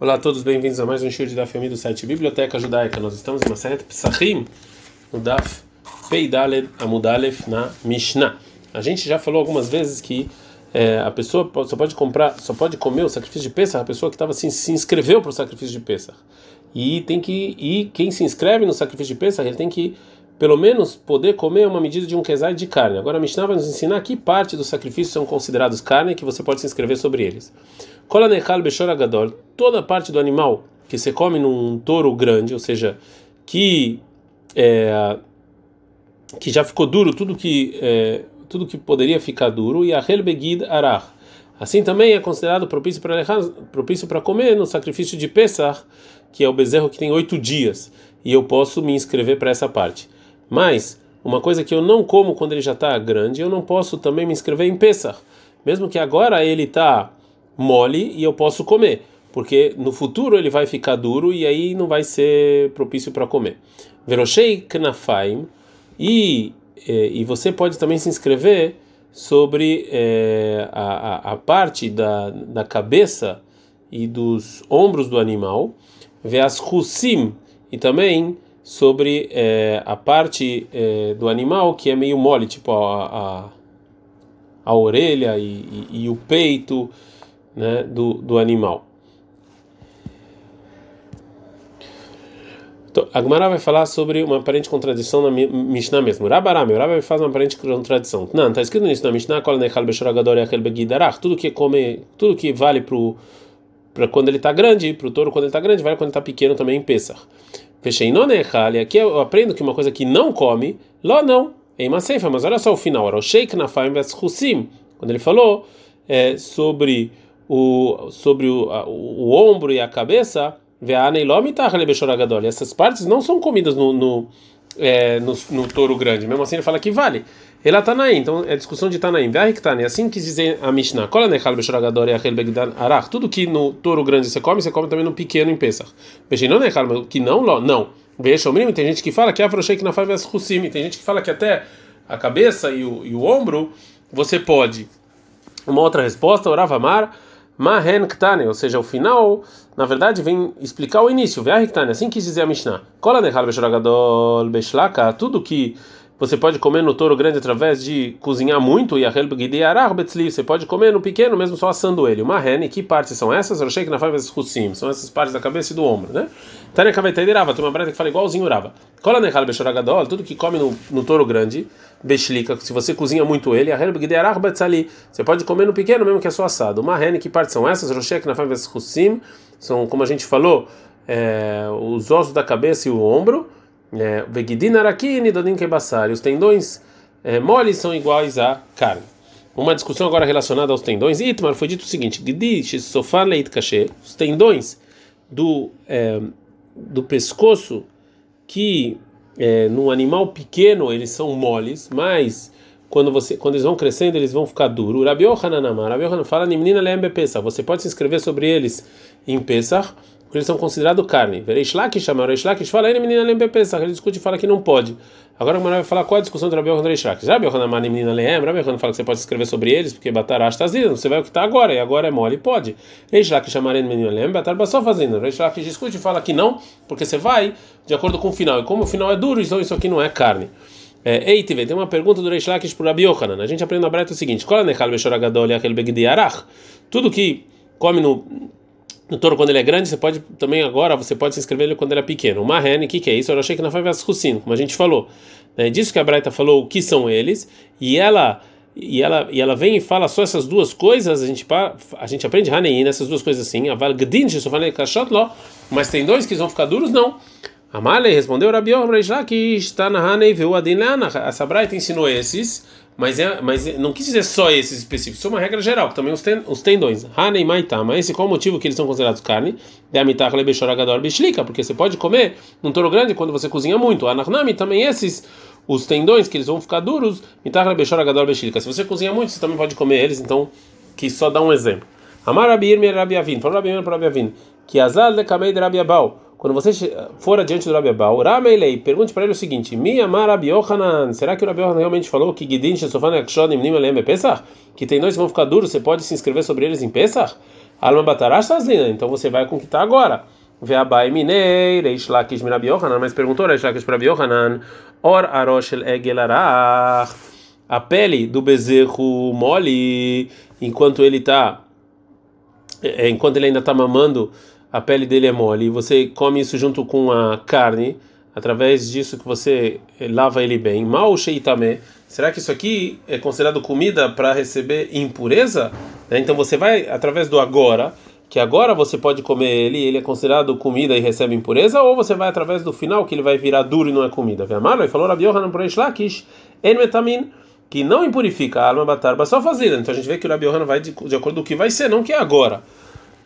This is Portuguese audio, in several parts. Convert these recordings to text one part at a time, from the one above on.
Olá a todos, bem-vindos a mais um show de Daf do site Biblioteca Judaica. Nós estamos em uma série Psachim, no Daf Peidaled Amudalef na Mishnah. A gente já falou algumas vezes que é, a pessoa só pode comprar, só pode comer o sacrifício de Pesach a pessoa que estava assim, se inscreveu para o sacrifício de Pesach. E tem que e quem se inscreve no sacrifício de Pesach, ele tem que pelo menos poder comer uma medida de um quesai de carne. Agora a Mishnah vai nos ensinar que parte dos sacrifícios são considerados carne que você pode se inscrever sobre eles. Kolanechal Beshor Agadol, toda parte do animal que você come num touro grande, ou seja, que é, que já ficou duro, tudo que é, tudo que poderia ficar duro, e a Begid Arach. Assim também é considerado propício para propício para comer no sacrifício de Pesach, que é o bezerro que tem oito dias, e eu posso me inscrever para essa parte. Mas uma coisa que eu não como quando ele já está grande, eu não posso também me inscrever em Pesach, mesmo que agora ele está mole e eu posso comer, porque no futuro ele vai ficar duro e aí não vai ser propício para comer. Veroshei knafaim e e você pode também se inscrever sobre é, a, a, a, parte da, da cabeça e dos ombros do animal, veas husim e também sobre é, a parte é, do animal que é meio mole, tipo a, a, a orelha e, e, e o peito né, do, do animal. Então, a Gemara vai falar sobre uma aparente contradição na Mishnah mesmo. Rabarame, o Rabbi faz uma aparente contradição. Não, está escrito nisso na Mishnah, tudo que come, tudo que vale para quando ele está grande, para o touro quando ele está grande, vale quando ele está pequeno também em Pesach. Fechei não aqui eu aprendo que uma coisa que não come, lá não, é uma ceifa, mas olha só o final, o sheik na quando ele falou é, sobre o, sobre o, a, o, o ombro e a cabeça, essas partes não são comidas no, no, é, no, no, touro grande. Mesmo assim, ele fala que vale. Ela Tanaim, então é discussão de Tanaim. Assim quis dizer a Mishnah. Tudo que no touro grande você come, você come também no pequeno em Pesach. Que não, não. Veja, tem gente que fala que Afroshek na Hussim. Tem gente que fala que até a cabeça e o, e o ombro você pode. Uma outra resposta, Oravamar. Mahen Ktane, ou seja, o final, na verdade, vem explicar o início. Ve'ah Ktane, assim quis dizer a Mishnah. Kola Nechal Beshoragadol Beshlaka, tudo que você pode comer no touro grande através de cozinhar muito e você pode comer no pequeno mesmo só assando ele. Uma rene, que partes são essas? Que na faz Hussim, são essas partes da cabeça e do ombro, né? Tânia Kavetei Rava, tem uma breta que fala igualzinho Rava. Cola Nechal Beshoragadol, tudo que come no, no touro grande, Beshlika, se você cozinha muito ele, você pode comer no pequeno mesmo que é só assado. Uma rene, que partes são essas? Que na faz Hussim, são como a gente falou, é, os ossos da cabeça e o ombro. É, Vegidin arakini dodim kebassari. Os tendões é, moles são iguais a carne. Uma discussão agora relacionada aos tendões. Itmar foi dito o seguinte: Gidish sofar leit kasher. Os tendões do, é, do pescoço que é, no animal pequeno eles são moles, mas quando você quando eles vão crescendo eles vão ficar duros. Rabi Yohanan fala Nimnina Lembe Pesach. Você pode se inscrever sobre eles em Pesach porque eles são considerados carne. Reish Lakish chama, Reish Lakish fala, ele menina lembra Pesach, ele discute e fala que não pode. Agora o vai falar qual é a discussão do Rabi Yohanan Reish Lakish. Rabi Yohanan Mani menina lembra, Rabi Yohanan fala que você pode escrever sobre eles, porque Batarash está zidando, você vai o que está agora, e agora é mole, pode. Reish Lakish chama, menina lembra, Batar só fazendo. Reish Lakish discute e fala que não, porque você vai de acordo com o final, e como o final é duro, então isso aqui não é carne. É, Ei, TV, tem uma pergunta do Reish Lakish para Rabi Yohanan. A gente aprende na Breta o seguinte: Tudo que come no no touro quando ele é grande, você pode também agora, você pode se inscrever ele quando ele é pequeno. Uma rene, o que, que é isso? Eu achei que na Favas Hussin, como a gente falou. É disso que a Braita falou o que são eles, e ela e ela e ela vem e fala só essas duas coisas, a gente a gente aprende Hanein nessas duas coisas assim, a Valgdin, mas tem dois que vão ficar duros não. A Malei respondeu Rabi Yohanan que está na Hanei viu Adin Essa Braita ensinou esses mas, é, mas não quis dizer só esses específicos, isso é uma regra geral, também os, ten, os tendões. Hanei Maitama, esse qual o motivo que eles são considerados carne? Porque você pode comer num touro grande quando você cozinha muito. Anarnami também esses, os tendões que eles vão ficar duros, se você cozinha muito, você também pode comer eles, então, que só dá um exemplo. Amar Rabir Rabiavin, falou Rabir para Rabiavin, que Azal de Kamei de Rabiabal quando você for adiante do Rabi Abau, Rameilei, pergunte para ele o seguinte: Mi amar Rabi será que o Rabi Yohanan realmente falou que Gidin Shesofan Akshonim Nim Pesach? Que tem dois que vão ficar duros, você pode se inscrever sobre eles em Pesach? Alma Batarash Tazlina, então você vai com o que está agora. Veabai Minei, Reish Lakish Mirabi Yohanan, mas perguntou Reish Lakish para Yohanan, Or Aroshel Egelarach, a pele do bezerro mole, enquanto ele está, é, enquanto ele ainda está mamando, a pele dele é mole, e você come isso junto com a carne, através disso que você lava ele bem. Mal sheitame, será que isso aqui é considerado comida para receber impureza? Então você vai através do agora que agora você pode comer ele, ele é considerado comida e recebe impureza, ou você vai através do final que ele vai virar duro e não é comida. Vemalo e falou Rabi Yohanan para Ishlakish, en que não impurifica a alma batarba só fazida. Então a gente vê que o Rabi vai de, de acordo com o que vai ser, não que é agora.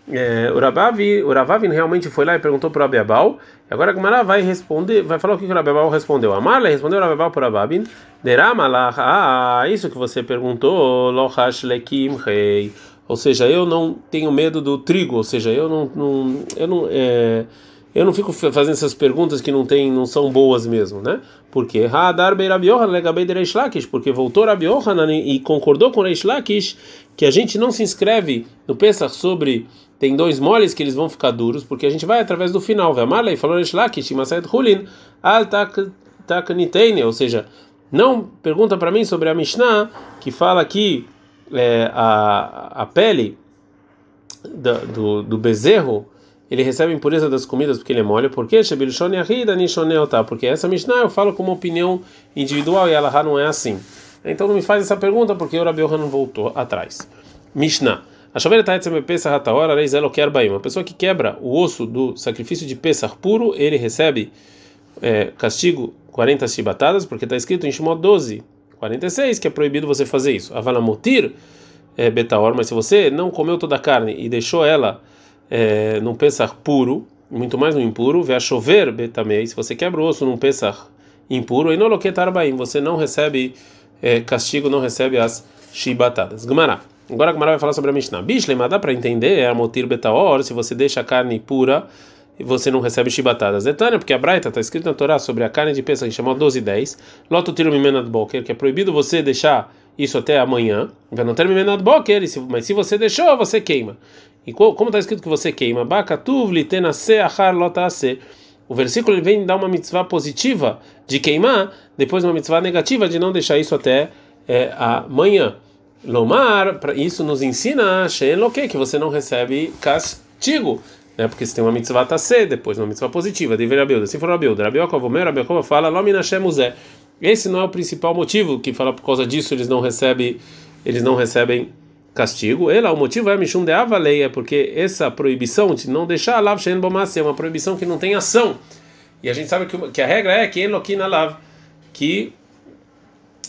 É, o Rabavi, o Ravavin realmente foi lá e perguntou para o Abiabal. Agora a Gumara vai responder, vai falar o que o Abiabal respondeu. Amarla respondeu Abiabal para Ravavin. Deramalach, ah, isso que você perguntou, lohash lekim rei. Ou seja, eu não tenho medo do trigo, ou seja, eu não, não eu não é, eu não fico fazendo essas perguntas que não tem, não são boas mesmo, né? Porque Reish Lakish, porque voltou Rabi Yohanan e concordou com Reish Lakish que a gente não se inscreve no Pesach sobre tem dois moles que eles vão ficar duros, porque a gente vai através do final. Vemarlei falou Reish Lakish, Masayed Hulin, Al Takniteine, ou seja, não pergunta para mim sobre a Mishnah que fala que é, a, a pele do, do, do, bezerro, ele recebe impureza das comidas porque ele é mole. Por quê? Porque essa Mishnah eu falo como opinião individual e ela não é assim. Então não me faz essa pergunta porque o Rabi não voltou atrás. Mishnah. A Uma pessoa que quebra o osso do sacrifício de Pesach puro, ele recebe é, castigo 40 chibatadas, porque está escrito em Shimó 12, 46 que é proibido você fazer isso. Avalamotir é betaor, mas se você não comeu toda a carne e deixou ela é, num pesar puro, muito mais no impuro, vê a chover betamei, se você quebra o osso num pesar impuro, e no loquetarbaim, você não recebe é, castigo, não recebe as chibatadas. Gmará. Agora a Gmará vai falar sobre a Mishnah. Bishlema, dá para entender, é a motir betaor, se você deixa a carne pura você não recebe chibatadas. Detalhe, porque a Braita está escrito na Torá sobre a carne de peça que chama 12 e 10, loto tiro mimenad boker, que é proibido você deixar isso até amanhã, não ter mimenad boker, mas se você deixou, você queima. E como está escrito que você queima? Bakatuv litenase achar lotase. O versículo ele vem dar uma mitzvah positiva de queimar, depois uma mitzvah negativa de não deixar isso até é, amanhã. Lomar, isso nos ensina que você não recebe castigo né? Porque se tem uma mitzvah tassé, depois uma mitzvah positiva, deveria Rabiuda. Se for Rabiuda, Rabiokov Omer, Rabiokov fala, Lominashem Uzé. Esse não é o principal motivo que fala por causa disso eles não recebem, eles não recebem castigo. Ela, o motivo é Mishum de Avalei, é porque essa proibição de não deixar Lav Shen Bomassi é uma proibição que não tem ação. E a gente sabe que, que a regra é que Eloquina Lav, que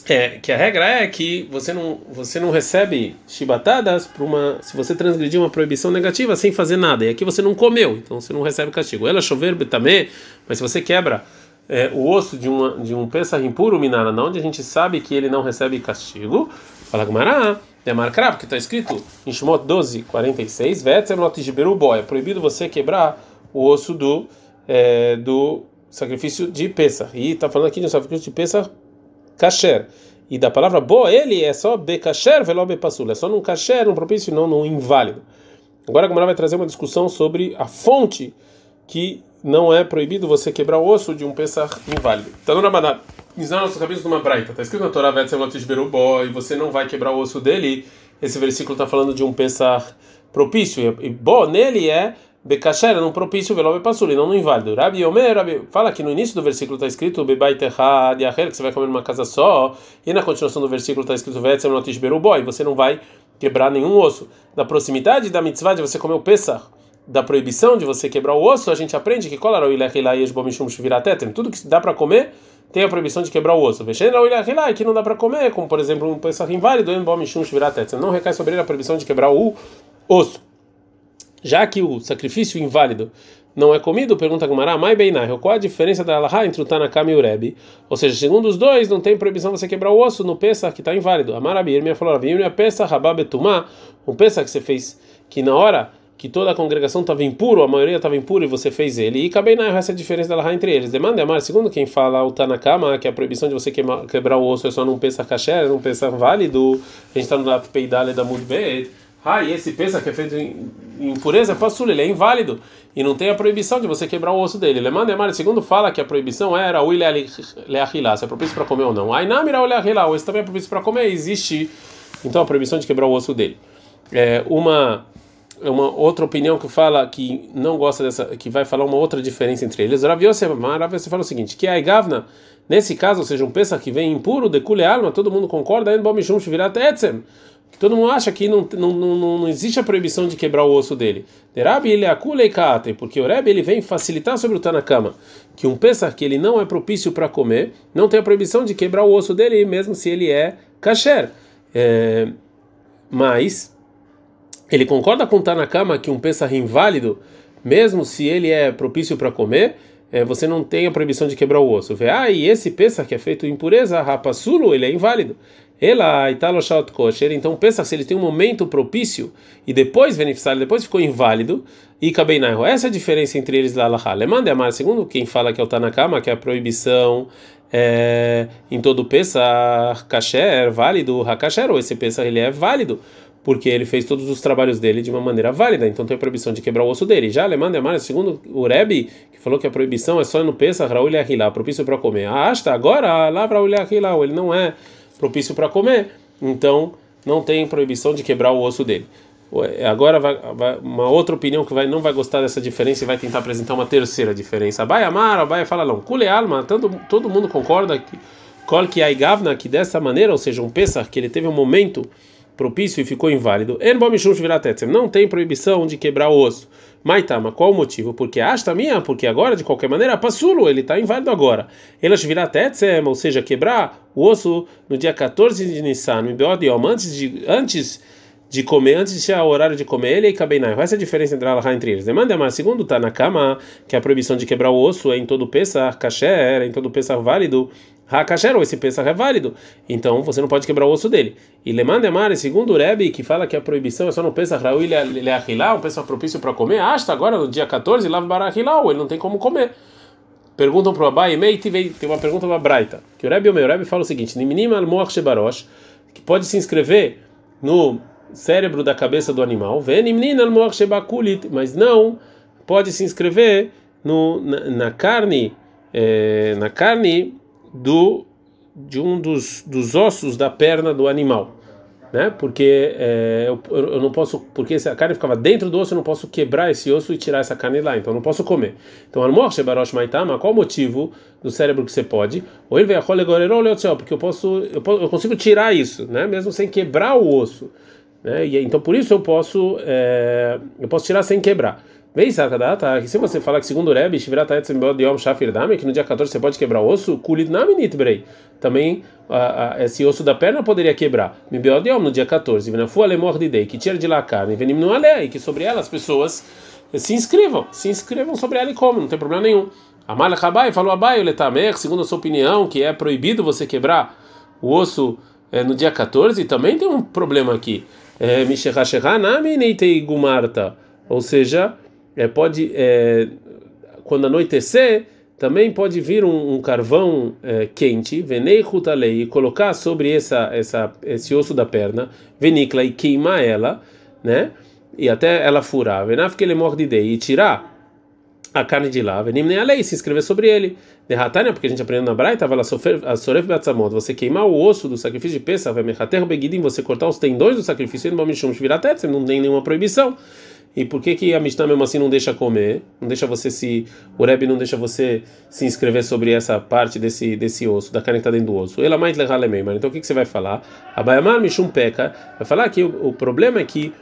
é, que a regra é que você não, você não recebe chibatadas para uma se você transgredir uma proibição negativa sem fazer nada. E aqui você não comeu, então você não recebe castigo. Ela chover também, mas se você quebra é, o osso de, uma, de um pesar impuro, minara, não, onde a gente sabe que ele não recebe castigo, fala Gumará, é marcar, porque está escrito em Shemot 12, 46, boy, é proibido você quebrar o osso do, é, do sacrifício de Pesach. E está falando aqui de um sacrifício de Pesach kasher. E da palavra boa, ele é só bekasher velo bepasul. É só num kasher, num propício, não num inválido. Agora a vai trazer uma discussão sobre a fonte que não é proibido você quebrar o osso de um pesar inválido. Então, no Rabaná, na nossa cabeça numa braita, está escrito na Torá, e você não vai quebrar o osso dele. Esse versículo está falando de um pesar propício. E bom, nele é Bekasher num propício, velobe passuli, não no inválido. Rabi Omer, Rabi, fala que no início do versículo está escrito Bebai Terra que você vai comer numa casa só, e na continuação do versículo está escrito Vetzem Notish Beruboi, você não vai quebrar nenhum osso. Na proximidade da mitzvah de você comer o Pesach, da proibição de você quebrar o osso, a gente aprende que tudo que dá para comer tem a proibição de quebrar o osso. que não dá para comer, como por exemplo um Pesach inválido, não recai sobre ele a proibição de quebrar o osso já que o sacrifício inválido não é comido, pergunta Gumara, mai beinah, qual a diferença da entre o Tanakam e o Rebbe? Ou seja, segundo os dois, não tem proibição você quebrar o osso no Pesach que está inválido. Amarabir, minha falou, minha Pesach, Rababetumá, um Pesach que você fez, que na hora que toda a congregação estava impuro, a maioria estava impura e você fez ele. E Kabeinah, essa é diferença da entre eles. Demanda, Amar, segundo quem fala o Tanakama, que a proibição de você quebrar o osso é só num Pesach kasher, num Pesach válido, a gente está no Peidale da Mudbeit, Ah, e esse peça que é feito em impureza, é passul, ele é inválido e não tem a proibição de você quebrar o osso dele. Lemanda Emar, segundo fala que a proibição era o leachilá, se é propício para comer ou não. Aí namira o leachilá, esse também é propício para comer, existe então a proibição de quebrar o osso dele. É uma uma outra opinião que fala que não gosta dessa, que vai falar uma outra diferença entre eles. Rav Yosef, Yosef fala o seguinte, que a Igavna, nesse caso, ou seja, um peça que vem impuro, de kule alma, todo mundo concorda, que todo mundo acha que não, não, não, não existe a proibição de quebrar o osso dele. Derabi ele é porque o Rebbe ele vem facilitar sobre o Tanakama, que um pesar que ele não é propício para comer, não tem a proibição de quebrar o osso dele, mesmo se ele é kasher. É, mas ele concorda com Tanakama que um pesar inválido, mesmo se ele é propício para comer, é, você não tem a proibição de quebrar o osso. Vê, ah, e esse pesar que é feito em pureza, rapasulo, ele é inválido. Ela italoshat kosher, então pensa se ele tem um momento propício e depois beneficiário, depois ficou inválido e kabeinaiho. Essa é a diferença entre eles lá lá. Lemande amar, segundo quem fala que é o Tanakama, que é a proibição é, em todo Pesach, kasher, válido, hakasher, ou esse Pesach ele é válido, porque ele fez todos os trabalhos dele de uma maneira válida, então tem a proibição de quebrar o osso dele. Já Lemande amar, segundo o Rebbe, que falou que a proibição é só no Pesach, Raul e propício para comer. Ah, está, agora lá Raul e ele não é propício para comer, então não tem proibição de quebrar o osso dele. Agora vai, vai, uma outra opinião que vai, não vai gostar dessa diferença e vai tentar apresentar uma terceira diferença. Abai Amar, Abai fala não. Kule alma, todo, todo mundo concorda que que dessa maneira, ou seja, um Pesach, que ele teve um momento propício e ficou inválido. Não tem proibição de quebrar o osso. Maitama, qual o motivo? Porque asta minha, porque agora, de qualquer maneira, passulo, ele está inválido agora. Elas virar tetsem, ou seja, quebrar o osso no dia 14 de Nissan, antes de antes de comer, antes de ser o horário de comer ele e Kabenai. Essa é a diferença entre Allah entre eles. Demanda mas segundo está na cama, que a proibição de quebrar o osso é em todo Pesach, kasher, é em todo Pesach válido, Hakasher, ou esse Pesach é válido, então você não pode quebrar o osso dele. E Lemande Amar, segundo o Rebbe, que fala que a proibição é só no Pesach ele é um Pesach propício para comer, está agora no dia 14, Lav Barahilau, ele não tem como comer. Perguntam para o Abai, Mei, tem uma pergunta para Braita, que o Rebbe, o meu Rebbe fala o seguinte, Niminim al Shebarosh, que pode se inscrever no cérebro da cabeça do animal, mas não pode se inscrever no, na, na carne, é, na carne do de um dos, dos ossos da perna do animal, né? Porque é, eu, eu não posso, porque se a carne ficava dentro do osso, eu não posso quebrar esse osso e tirar essa carne lá, então eu não posso comer. Então, almoche barosh maitama, qual o motivo do cérebro que você pode? Ou ele veio a porque eu posso, eu posso, eu consigo tirar isso, né? Mesmo sem quebrar o osso, né? E então por isso eu posso, é, eu posso tirar sem quebrar. Vem, Sakadata, que se você falar que segundo o Rebbe, que no dia 14 você pode quebrar o osso, Kulit Naminitbrei. Também a, a, esse osso da perna poderia quebrar. Mibeodiom no dia 14, Venafu Alemordidei, que tira de lá a carne, Venim no Ale, e que sobre ela as pessoas se inscrevam, se inscrevam sobre ela e comem, não tem problema nenhum. Amalek Abai falou Abai, Letamer, segundo a sua opinião, que é proibido você quebrar o osso é, no dia 14, também tem um problema aqui. É, ou seja, é, pode é, quando anoitecer também pode vir um, um carvão é, quente, venei rutalei, e colocar sobre essa, essa, esse osso da perna, venicla e queimar ela, né? E até ela furar, venaf que ele morde de e tirar a carne de lá, venim nem a lei, se inscrever sobre ele. Derratania, porque a gente aprendeu na Braita, vai lá a soref beatzamot, você queimar o osso do sacrifício de peça, vai mechater begidim, você cortar os tendões do sacrifício, não tem nenhuma proibição. E por que, que a Mishnah mesmo assim não deixa comer? Não deixa você se. O Rebbe não deixa você se inscrever sobre essa parte desse, desse osso, da carne que está dentro do osso. Ela mais Então o que, que você vai falar? Abayamar Mishum Peka vai falar que o, o problema é que,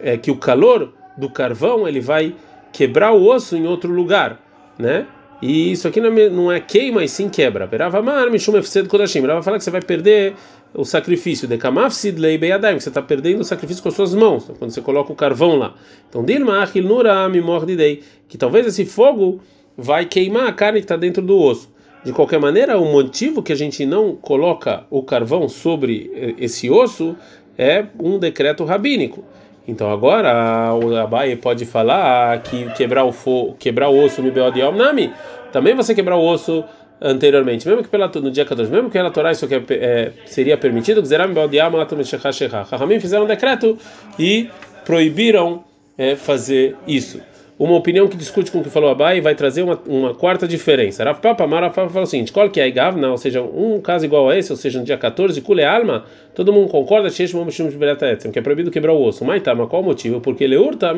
é que o calor do carvão ele vai quebrar o osso em outro lugar, né? E isso aqui não é queima, e sim quebra. Veravamar Mishum Efsed Kodashim. Ela vai falar que você vai perder o sacrifício de Kamafsid Lei Beyadaim, que você está perdendo o sacrifício com as suas mãos, quando você coloca o carvão lá. Então, Dilma Achil Nurami Mordidei, que talvez esse fogo vai queimar a carne que está dentro do osso. De qualquer maneira, o motivo que a gente não coloca o carvão sobre eh, esse osso é um decreto rabínico. Então agora o Abai pode falar que quebrar o fogo, quebrar o osso no Beodiomnami, também você quebrar o osso anteriormente, mesmo que pela, no dia 14, mesmo que pela Torá isso é, é, seria permitido, Rahamim fizeram um decreto e proibiram é, fazer isso uma opinião que discute com o que falou Abai vai trazer uma, uma quarta diferença. Rav Papa Rav Papa fala o seguinte: qual que é a Igavna, ou seja, um caso igual a esse, ou seja, no dia 14, Kule Alma, todo mundo concorda que é proibido quebrar o osso. Mas tá, mas qual o motivo? Porque ele urta,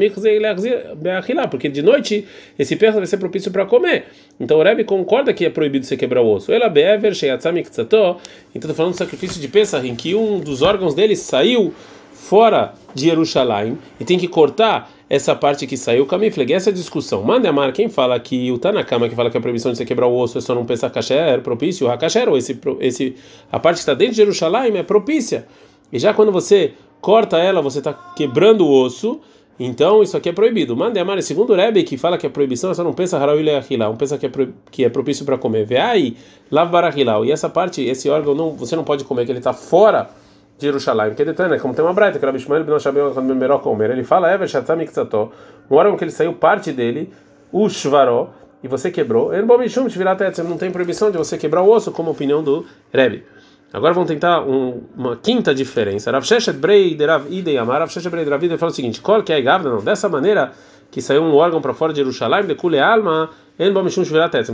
porque de noite esse persa vai ser propício para comer. Então o Rebbe concorda que é proibido você quebrar o osso. Ela bever, então estou falando do sacrifício de Pesach, em que um dos órgãos dele saiu fora de Jerusalém e tem que cortar essa parte que saiu Kamifleg, essa discussão. Manda amar quem fala que o Tanakama que fala que a proibição de você quebrar o osso é só não pensar kasher, propício, hakasher, ou esse, esse, a parte que está dentro de Jerusalém é propícia. E já quando você corta ela, você está quebrando o osso, então isso aqui é proibido. Manda amar, segundo Rebbe que fala que a proibição é só não pensa harawile achilá, um pensa que é, pro, que é propício para comer. Vê aí, lav barachilá. E essa parte, esse órgão, não, você não pode comer, que ele está fora de Jerusalém, que é como tem uma braita, que Rabi Shmuel ben Shabel Comer, ele fala, Ever Shatam Ikzato, um órgão que ele saiu parte dele, o Shvaró, e você quebrou, ele não tem proibição de você quebrar o osso, como opinião do Rebbe. Agora vamos tentar um, uma quinta diferença. Rav Sheshet Brei de Rav Idei Amar, Rav Sheshet Brei de Rav Idei fala o seguinte, qual que é? Não, dessa maneira que saiu um órgão para fora de Jerusalém, de Kule Alma,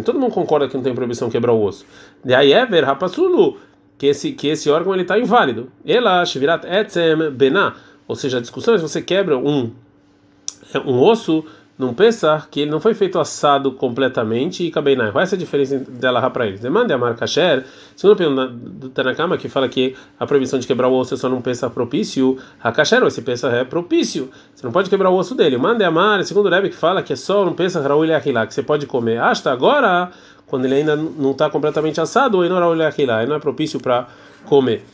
Todo mundo concorda que não tem proibição quebrar o osso. De aí Ever, Rapasulu, que esse que esse órgão ele está inválido. Ela shvirat etzem bená, ou seja, a discussão é se você quebra um um osso não pensar que ele não foi feito assado completamente e cabeinai. Qual é a diferença dela para eles? Demanda a marca segundo a opinião do Tanakama, que fala que a proibição de quebrar o osso é só não pensa propício, a kasher, esse pensa é propício. Você não pode quebrar o osso dele. Manda a segundo o Rebbe que fala que é só não pensa raul que você pode comer. Hasta agora quando ele ainda não está completamente assado, ou não é propício para comer.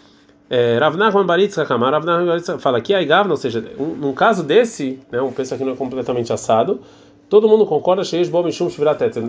É, Rav Nachman Baritz Rav Nachman fala que a Igavna, ou seja, um, num caso desse, né, um pensa que não é completamente assado, todo mundo concorda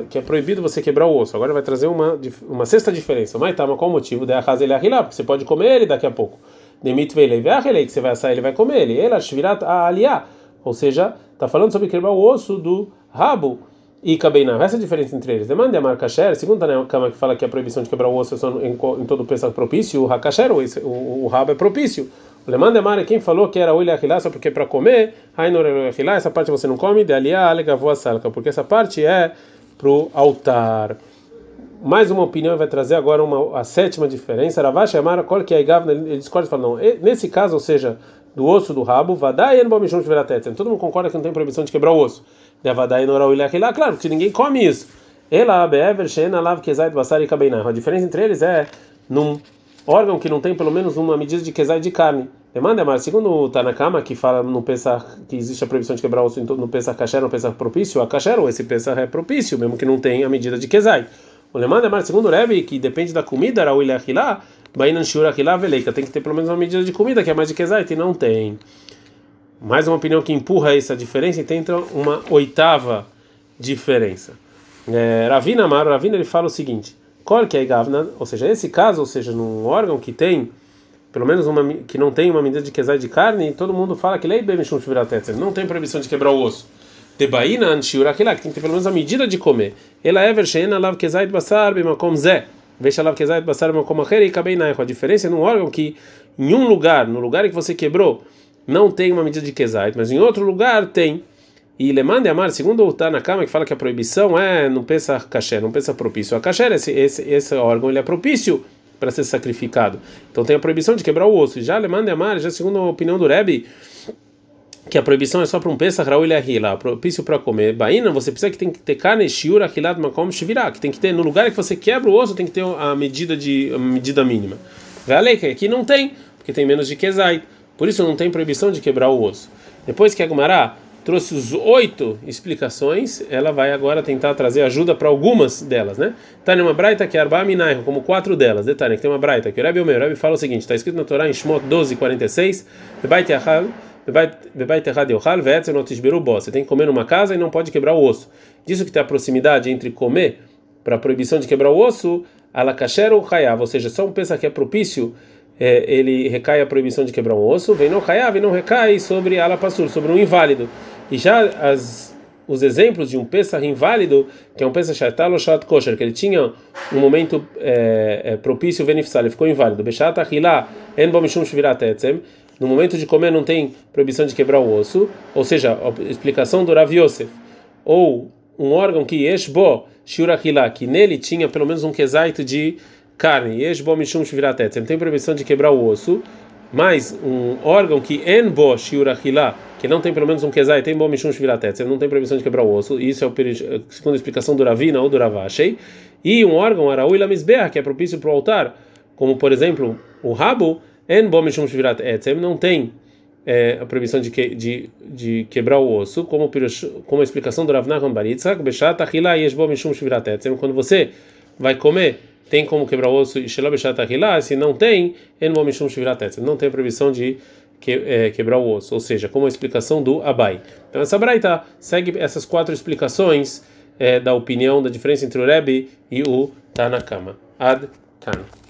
que é proibido você quebrar o osso. Agora vai trazer uma, uma sexta diferença. Mas tá, mas qual o motivo? Porque você pode comer ele daqui a pouco. Demit que você vai assar ele vai comer ele. Ele shvirat aliá, ou seja, está falando sobre quebrar o osso do rabo e Kabeinah. Essa é a diferença entre eles. Demanda a marca Kasher, segundo a Kama que fala que a proibição de quebrar o osso é só em, em todo pensamento propício, o Hakasher, o, o, o rabo é propício. O Lemanda Mara, quem falou que era o Ilhachilá só porque é para comer, Ainor Ilhachilá, essa parte você não come, de aliá, alegavua salka, porque essa parte é pro altar. Mais uma opinião vai trazer agora uma, a sétima diferença. Ravash Amara, qual que é a Igavna, ele discorda e fala, não, nesse caso, ou seja, do osso do rabo, Vadai en Bomishon Todo mundo concorda que não tem proibição de quebrar o osso. Devadai Norau Ilachilá, claro, que ninguém come isso. Ela, Bever, Shena, Lav, Kezait, Basar e Kabeinah. A diferença entre eles é num órgão que não tem pelo menos uma medida de Kezait de carne. Demanda, mas segundo o Tanakama, que fala no pensar que existe a proibição de quebrar o osso no pensar kasher, no pensar propício, a kasher, esse pensar é propício, mesmo que não tenha a medida de Kezai. O Lemanda, mas segundo o Rebbe, que depende da comida, Raul Ilachilá, Veleika, tem que ter pelo menos uma medida de comida, que é mais de Kezait, e não tem. Mais uma opinião que empurra essa diferença, e tem uma oitava diferença. É, Ravina Amaro, Ravina ele fala o seguinte: qual que é Gavna, ou seja, esse caso, ou seja, num órgão que tem pelo menos uma que não tem uma medida de quesai de carne, todo mundo fala que não tem proibição de quebrar o osso. De que tem que ter pelo menos a medida de comer. Ela é lav basar bemakom zé. Kabeinai. A diferença é num órgão que em um lugar, no lugar em que você quebrou, não tem uma medida de Kezait, mas em outro lugar tem. E Lemande Amar, segundo o Tanakama, que fala que a proibição é não pensa caché, não pensa propício. A caché, esse, esse, esse órgão, ele é propício para ser sacrificado. Então tem a proibição de quebrar o osso. Já Lemande Amar, já segundo a opinião do Rebbe, que a proibição é só para um Pesach Raul Ahila, propício para comer. Baína, você precisa que tem que ter carne, shiur, ahilat, makom, shivirá, que tem que ter, no lugar que você quebra o osso, tem que ter a medida, de, a medida mínima. Vale que aqui não tem, porque tem menos de Kezait. Por isso não tem proibição de quebrar o osso. Depois que a Gumará trouxe os oito explicações, ela vai agora tentar trazer ajuda para algumas delas, né? Tá uma braita que é Arba Minaiho, como quatro delas. Detalhe, que tem uma braita que o Rebbe Omer, o Rebbe fala o seguinte, está escrito na Torá em Shmot 12, 46, Bebait Yachal, Você tem que comer numa casa e não pode quebrar o osso. Disso que tem a proximidade entre comer para a proibição de quebrar o osso, Alakasher ou Hayav, ou seja, só um pensa que é propício é, ele recai a proibição de quebrar um osso, vem não e não recai sobre alapassur, sobre um inválido. E já as, os exemplos de um Pesach inválido, que é um Pesach shatal ou shat kosher, que ele tinha um momento é, é, propício beneficiário, ele ficou inválido. Beshat achilá en bomishum shvirat etzem, no momento de comer não tem proibição de quebrar o osso, ou seja, a explicação do Rav Yosef, ou um órgão que yeshbo shiurachila, que nele tinha pelo menos um quesaito de carne, yeshbo mishum shviratet, não tem proibição de quebrar o osso, mas um órgão que enbo shiurachila, que não tem pelo menos um quesai, tem bom mishum shviratet, não tem proibição de quebrar o osso, isso é o segundo a explicação do Ravina ou do Ravashei, e um órgão araú ila que é propício para o altar, como por exemplo o rabo, en bom mishum shvirat etzem, não tem é, a proibição de, que, de, de quebrar o osso, como, como a explicação do Rav Nachman Baritzak, beshat achila yesh bom mishum shvirat etzem, quando você vai comer, tem como quebrar o osso, e shelo beshat achila, se não tem, en bom mishum shvirat etzem, não tem a proibição de que, é, quebrar o osso, ou seja, como a explicação do Abai. Então essa Braita segue essas quatro explicações é, da opinião, da diferença entre o Rebbe e o Tanakama. Ad Kan.